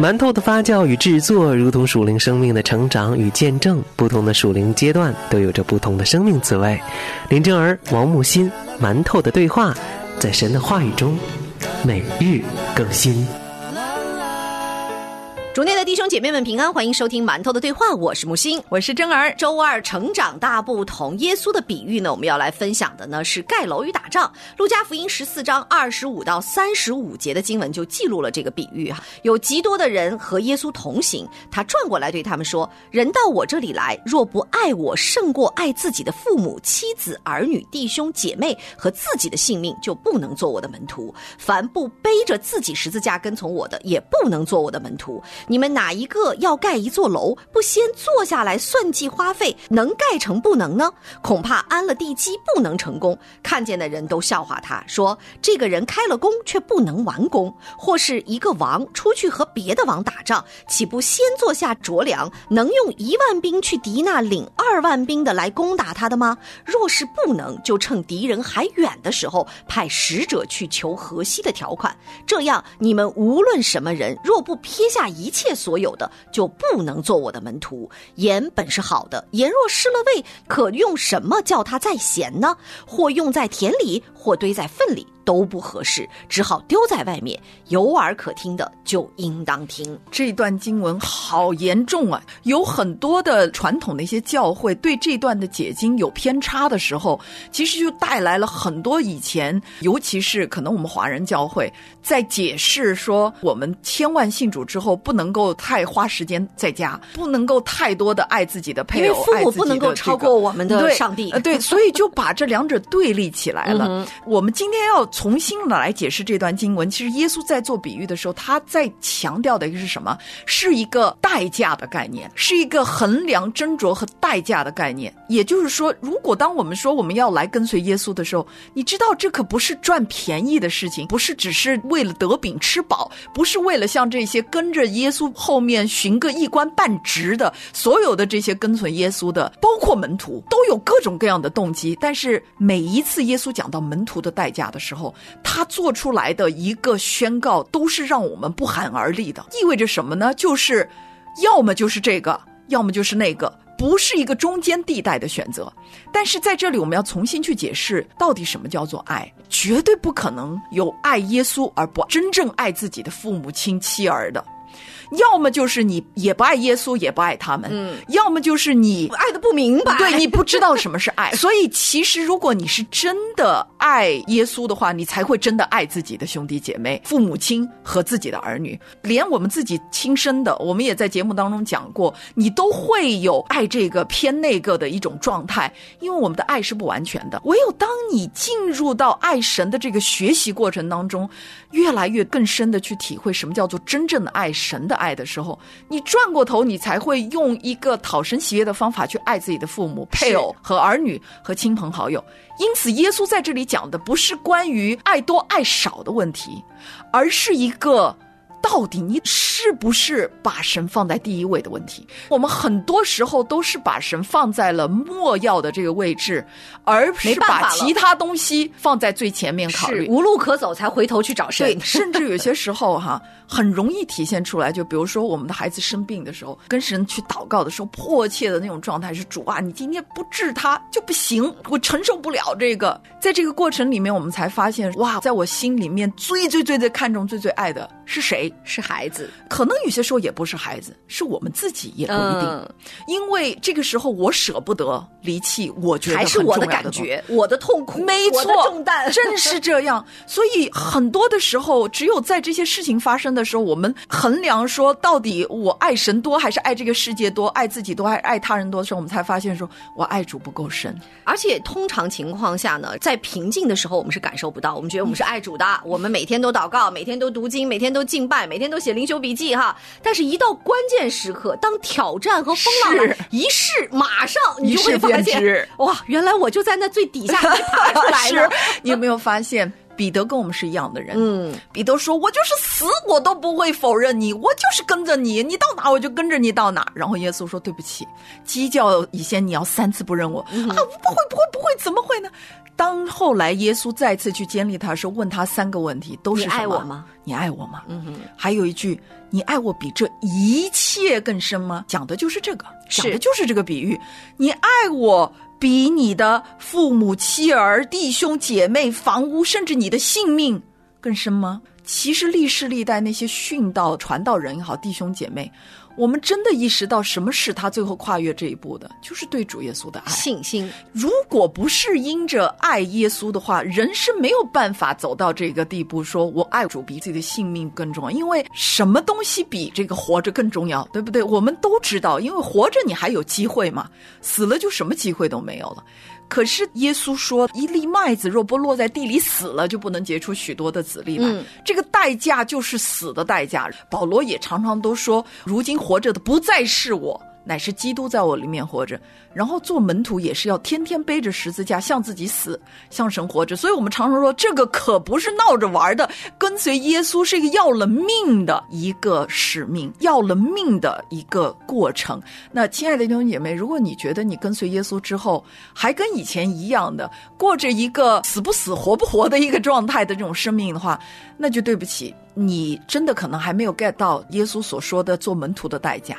馒头的发酵与制作，如同属灵生命的成长与见证。不同的属灵阶段都有着不同的生命滋味。林正儿、王木心，馒头的对话，在神的话语中，每日更新。主内的弟兄姐妹们平安，欢迎收听馒头的对话，我是木星，我是真儿。周二成长大不同，耶稣的比喻呢，我们要来分享的呢是盖楼与打仗。路加福音十四章二十五到三十五节的经文就记录了这个比喻哈。有极多的人和耶稣同行，他转过来对他们说：“人到我这里来，若不爱我胜过爱自己的父母、妻子、儿女、弟兄姐妹和自己的性命，就不能做我的门徒。凡不背着自己十字架跟从我的，也不能做我的门徒。”你们哪一个要盖一座楼，不先坐下来算计花费，能盖成不能呢？恐怕安了地基不能成功。看见的人都笑话他，说这个人开了工却不能完工。或是一个王出去和别的王打仗，岂不先坐下酌量，能用一万兵去敌那领二万兵的来攻打他的吗？若是不能，就趁敌人还远的时候，派使者去求河西的条款。这样，你们无论什么人，若不撇下一。一切所有的就不能做我的门徒。盐本是好的，盐若失了味，可用什么叫它再咸呢？或用在田里，或堆在粪里。都不合适，只好丢在外面。有耳可听的就应当听。这段经文好严重啊！有很多的传统的一些教会对这段的解经有偏差的时候，其实就带来了很多以前，尤其是可能我们华人教会，在解释说我们千万信主之后不能够太花时间在家，不能够太多的爱自己的配偶，父母不能够超过我们的上帝。对，所以就把这两者对立起来了。我们今天要。重新的来解释这段经文，其实耶稣在做比喻的时候，他在强调的一个是什么？是一个代价的概念，是一个衡量斟酌和代价的概念。也就是说，如果当我们说我们要来跟随耶稣的时候，你知道这可不是赚便宜的事情，不是只是为了得饼吃饱，不是为了像这些跟着耶稣后面寻个一官半职的所有的这些跟随耶稣的，包括门徒，都有各种各样的动机。但是每一次耶稣讲到门徒的代价的时候，他做出来的一个宣告，都是让我们不寒而栗的。意味着什么呢？就是要么就是这个，要么就是那个，不是一个中间地带的选择。但是在这里，我们要重新去解释，到底什么叫做爱？绝对不可能有爱耶稣而不真正爱自己的父母亲妻儿的。要么就是你也不爱耶稣，也不爱他们；嗯，要么就是你爱的不明白，对你不知道什么是爱。所以，其实如果你是真的爱耶稣的话，你才会真的爱自己的兄弟姐妹、父母亲和自己的儿女，连我们自己亲生的，我们也在节目当中讲过，你都会有爱这个偏那个的一种状态，因为我们的爱是不完全的。唯有当你进入到爱神的这个学习过程当中，越来越更深的去体会什么叫做真正的爱神的。爱的时候，你转过头，你才会用一个讨神喜悦的方法去爱自己的父母、配偶和儿女和亲朋好友。因此，耶稣在这里讲的不是关于爱多爱少的问题，而是一个。到底你是不是把神放在第一位的问题？我们很多时候都是把神放在了末要的这个位置，而是把其他东西放在最前面考虑。无路可走才回头去找神。对，甚至有些时候哈，很容易体现出来。就比如说我们的孩子生病的时候，跟神去祷告的时候，迫切的那种状态是：主啊，你今天不治他就不行，我承受不了这个。在这个过程里面，我们才发现哇，在我心里面最最最最看重、最最爱的是谁？是孩子，可能有些时候也不是孩子，是我们自己也不一定，因为这个时候我舍不得离弃，我觉得还是我的感觉，我的痛苦，没错，重担 正是这样。所以很多的时候，只有在这些事情发生的时候，我们衡量说到底我爱神多还是爱这个世界多，爱自己多还是爱他人多的时候，我们才发现说我爱主不够深。而且通常情况下呢，在平静的时候，我们是感受不到，我们觉得我们是爱主的，我们每天都祷告，每天都读经，每天都敬拜。每天都写灵修笔记哈，但是，一到关键时刻，当挑战和风浪一试，马上你就会发现，哇，原来我就在那最底下爬出来了。你有没有发现？彼得跟我们是一样的人。嗯，彼得说：“我就是死，我都不会否认你，我就是跟着你，你到哪我就跟着你到哪。”然后耶稣说：“对不起，鸡叫以前你要三次不认我、啊，不会不会不会，怎么会呢？”当后来耶稣再次去监利他的时候，问他三个问题，都是你什么爱我吗？你爱我吗？嗯哼，还有一句，你爱我比这一切更深吗？讲的就是这个，是讲的就是这个比喻。你爱我比你的父母、妻儿、弟兄、姐妹、房屋，甚至你的性命更深吗？其实历世历代那些殉道传道人也好，弟兄姐妹，我们真的意识到什么是他最后跨越这一步的，就是对主耶稣的爱。信心。如果不是因着爱耶稣的话，人是没有办法走到这个地步，说我爱主比自己的性命更重要。因为什么东西比这个活着更重要，对不对？我们都知道，因为活着你还有机会嘛，死了就什么机会都没有了。可是耶稣说，一粒麦子若不落在地里死了，就不能结出许多的子粒来。嗯这个代价就是死的代价。保罗也常常都说，如今活着的不再是我。乃是基督在我里面活着，然后做门徒也是要天天背着十字架向自己死，向神活着。所以我们常常说，这个可不是闹着玩的，跟随耶稣是一个要了命的一个使命，要了命的一个过程。那亲爱的弟兄姐妹，如果你觉得你跟随耶稣之后还跟以前一样的过着一个死不死活不活的一个状态的这种生命的话，那就对不起，你真的可能还没有 get 到耶稣所说的做门徒的代价。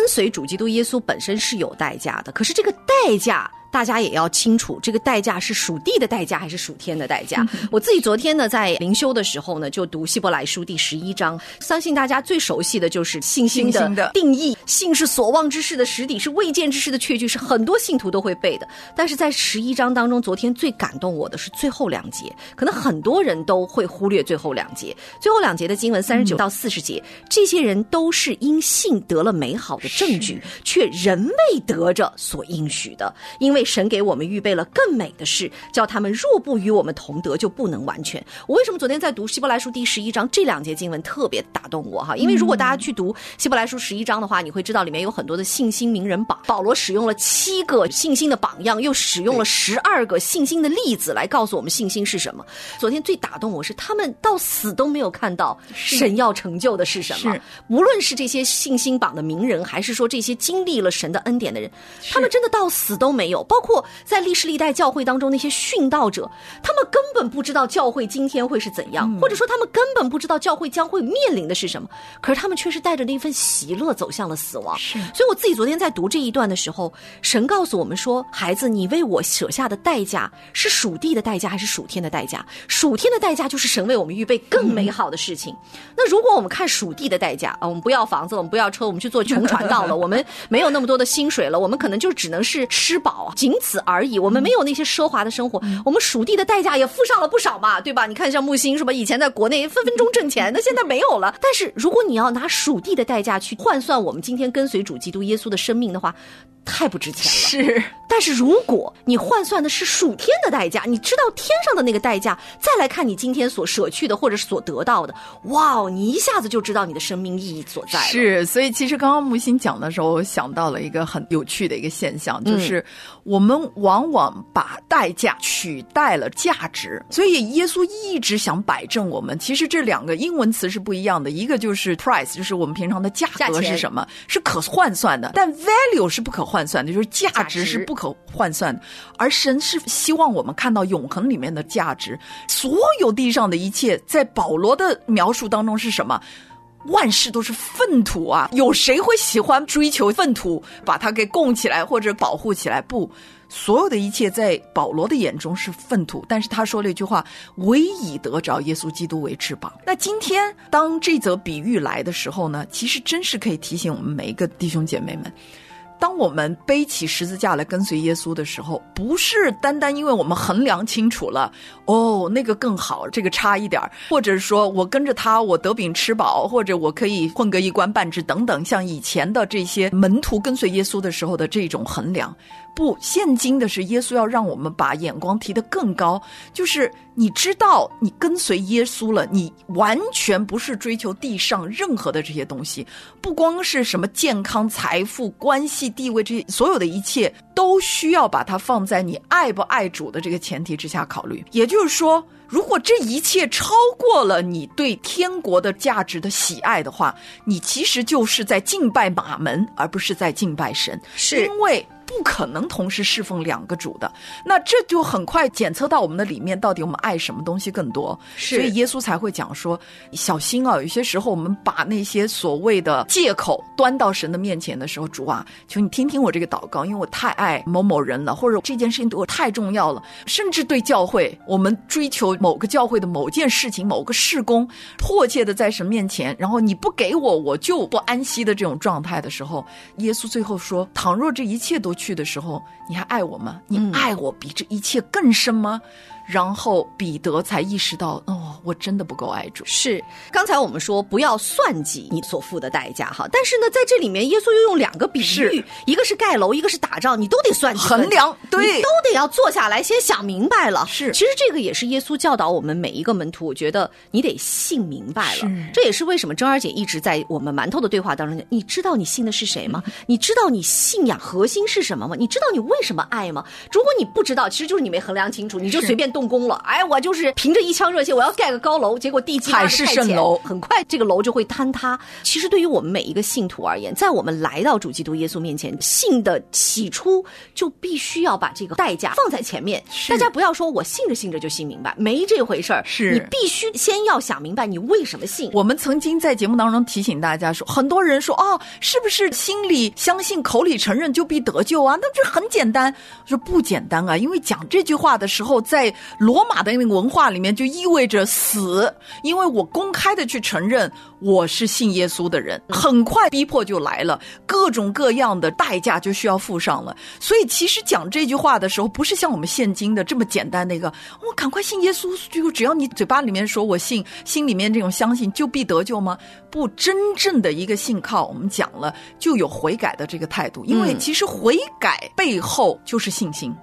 跟随主基督耶稣本身是有代价的，可是这个代价。大家也要清楚，这个代价是属地的代价还是属天的代价？我自己昨天呢，在灵修的时候呢，就读希伯来书第十一章，相信大家最熟悉的就是信心的的定义。信是所望之事的实底，是未见之事的确据，是很多信徒都会背的。但是在十一章当中，昨天最感动我的是最后两节，可能很多人都会忽略最后两节。最后两节的经文三十九到四十节，这些人都是因信得了美好的证据，却仍未得着所应许的，因为神给我们预备了更美的事，叫他们若不与我们同德，就不能完全。我为什么昨天在读希伯来书第十一章这两节经文特别打动我哈？因为如果大家去读希伯来书十一章的话，你会知道里面有很多的信心名人榜，保罗使用了七个信心的榜样，又使用了十二个信心的例子来告诉我们信心是什么。昨天最打动我是他们到死都没有看到神要成就的是什么，无论是这些信心榜的名人，还是说这些经历了神的恩典的人，他们真的到死都没有。包括在历史历代教会当中那些殉道者，他们根本不知道教会今天会是怎样，或者说他们根本不知道教会将会面临的是什么，可是他们却是带着那份喜乐走向了死亡。是所以我自己昨天在读这一段的时候，神告诉我们说：“孩子，你为我舍下的代价是属地的代价还是属天的代价？属天的代价就是神为我们预备更美好的事情。那如果我们看属地的代价啊，我们不要房子，我们不要车，我们去做穷传道了，我们没有那么多的薪水了，我们可能就只能是吃饱啊，仅此而已。我们没有那些奢华的生活，我们属地的代价也付上了不少嘛，对吧？你看像木星什么，以前在国内分分钟挣钱，那现在没有了。但是如果你要拿属地的代价去换算我们今天跟随主基督耶稣的生命的话，太不值钱了。是但是如果你换算的是数天的代价，你知道天上的那个代价，再来看你今天所舍去的或者是所得到的，哇哦，你一下子就知道你的生命意义所在了。是，所以其实刚刚木心讲的时候，我想到了一个很有趣的一个现象，就是我们往往把代价取代了价值。所以耶稣一直想摆正我们，其实这两个英文词是不一样的，一个就是 price，就是我们平常的价格是什么，是可换算的，但 value 是不可换算的，就是价值是不可换算。而神是希望我们看到永恒里面的价值，所有地上的一切，在保罗的描述当中是什么？万事都是粪土啊！有谁会喜欢追求粪土，把它给供起来或者保护起来？不，所有的一切在保罗的眼中是粪土。但是他说了一句话：“唯以得着耶稣基督为翅膀。”那今天当这则比喻来的时候呢，其实真是可以提醒我们每一个弟兄姐妹们。当我们背起十字架来跟随耶稣的时候，不是单单因为我们衡量清楚了，哦，那个更好，这个差一点儿，或者说我跟着他，我得饼吃饱，或者我可以混个一官半职等等，像以前的这些门徒跟随耶稣的时候的这种衡量。不，现今的是耶稣要让我们把眼光提得更高，就是你知道你跟随耶稣了，你完全不是追求地上任何的这些东西，不光是什么健康、财富、关系、地位这些，所有的一切都需要把它放在你爱不爱主的这个前提之下考虑。也就是说。如果这一切超过了你对天国的价值的喜爱的话，你其实就是在敬拜马门，而不是在敬拜神。是因为。不可能同时侍奉两个主的，那这就很快检测到我们的里面到底我们爱什么东西更多。是所以耶稣才会讲说，小心啊！有些时候我们把那些所谓的借口端到神的面前的时候，主啊，求你听听我这个祷告，因为我太爱某某人了，或者这件事情对我太重要了，甚至对教会，我们追求某个教会的某件事情、某个事工，迫切的在神面前，然后你不给我，我就不安息的这种状态的时候，耶稣最后说：倘若这一切都去的时候，你还爱我吗？你爱我比这一切更深吗？然后彼得才意识到，哦，我真的不够爱主。是，刚才我们说不要算计你所付的代价哈，但是呢，在这里面，耶稣又用两个比喻，一个是盖楼，一个是打仗，你都得算计衡量对你都得要坐下来先想明白了。是其实这个也是耶稣教导我们每一个门徒，我觉得你得信明白了是。这也是为什么珍儿姐一直在我们馒头的对话当中讲，你知道你信的是谁吗？你知道你信仰核心是什么吗？你知道你为什么爱吗？如果你不知道，其实就是你没衡量清楚，你就随便动工了。哎，我就是凭着一腔热血，我要盖个高楼，结果地基海市蜃楼很快这个楼就会坍塌。其实对于我们每一个信徒而言，在我们来到主基督耶稣面前，信的起初就必须要把这个代价放在前面。大家不要说我信着信着就信明白，没这回事儿。是你必须先要想明白你为什么信。我们曾经在节目当中提醒大家说，很多人说哦，是不是心里相信、口里承认就必得救啊？那这很简单。我说不简单啊，因为讲这句话的时候，在罗马的那个文化里面就意味着死，因为我公开的去承认我是信耶稣的人，很快逼迫就来了，各种各样的代价就需要付上了。所以其实讲这句话的时候，不是像我们现今的这么简单的一个，我赶快信耶稣，就只要你嘴巴里面说我信，心里面这种相信就必得救吗？不，真正的一个信靠，我们讲了就有悔改的这个态度，因为嗯其实悔改背后就是信心。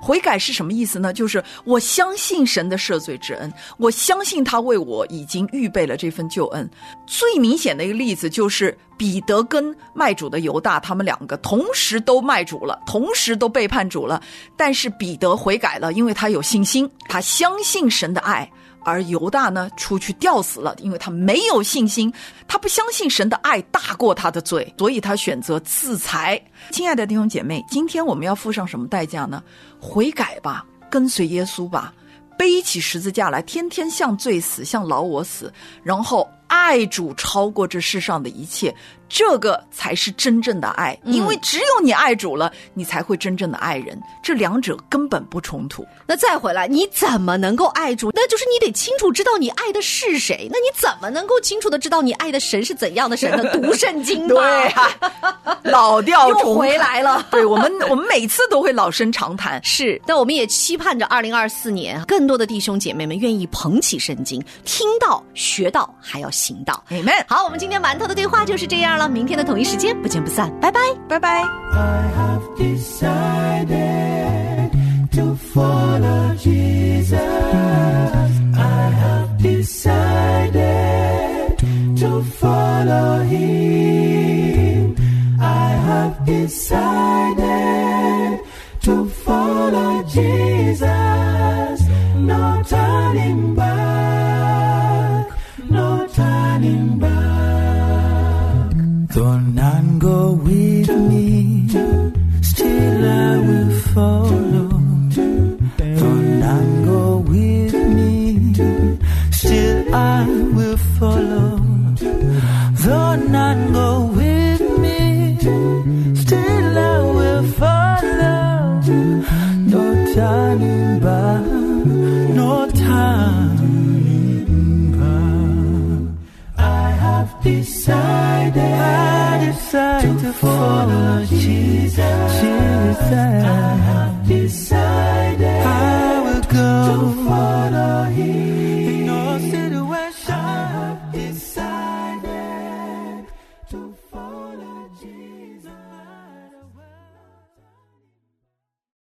悔改是什么意思呢？就是我相信神的赦罪之恩，我相信他为我已经预备了这份救恩。最明显的一个例子就是彼得跟卖主的犹大，他们两个同时都卖主了，同时都背叛主了。但是彼得悔改了，因为他有信心，他相信神的爱。而犹大呢，出去吊死了，因为他没有信心，他不相信神的爱大过他的罪，所以他选择自裁。亲爱的弟兄姐妹，今天我们要付上什么代价呢？悔改吧，跟随耶稣吧，背起十字架来，天天向罪死，向老我死，然后爱主超过这世上的一切，这个才是真正的爱。因为只有你爱主了，你才会真正的爱人，这两者根本不冲突。那再回来，你怎么能够爱主？那就是你得清楚知道你爱的是谁。那你怎么能够清楚的知道你爱的神是怎样的神呢？读圣经吧。对啊，老调重回来了对我们，我们每次都会老生常谈。是，那我们也期盼着二零二四年，更多的弟兄姐妹们愿意捧起圣经，听到、学到，还要行道。Amen。好，我们今天馒头的对话就是这样了，明天的同一时间不见不散，拜拜。拜拜。I have decided to follow Jesus. None go with me, still I will follow. for Jesus. Jesus.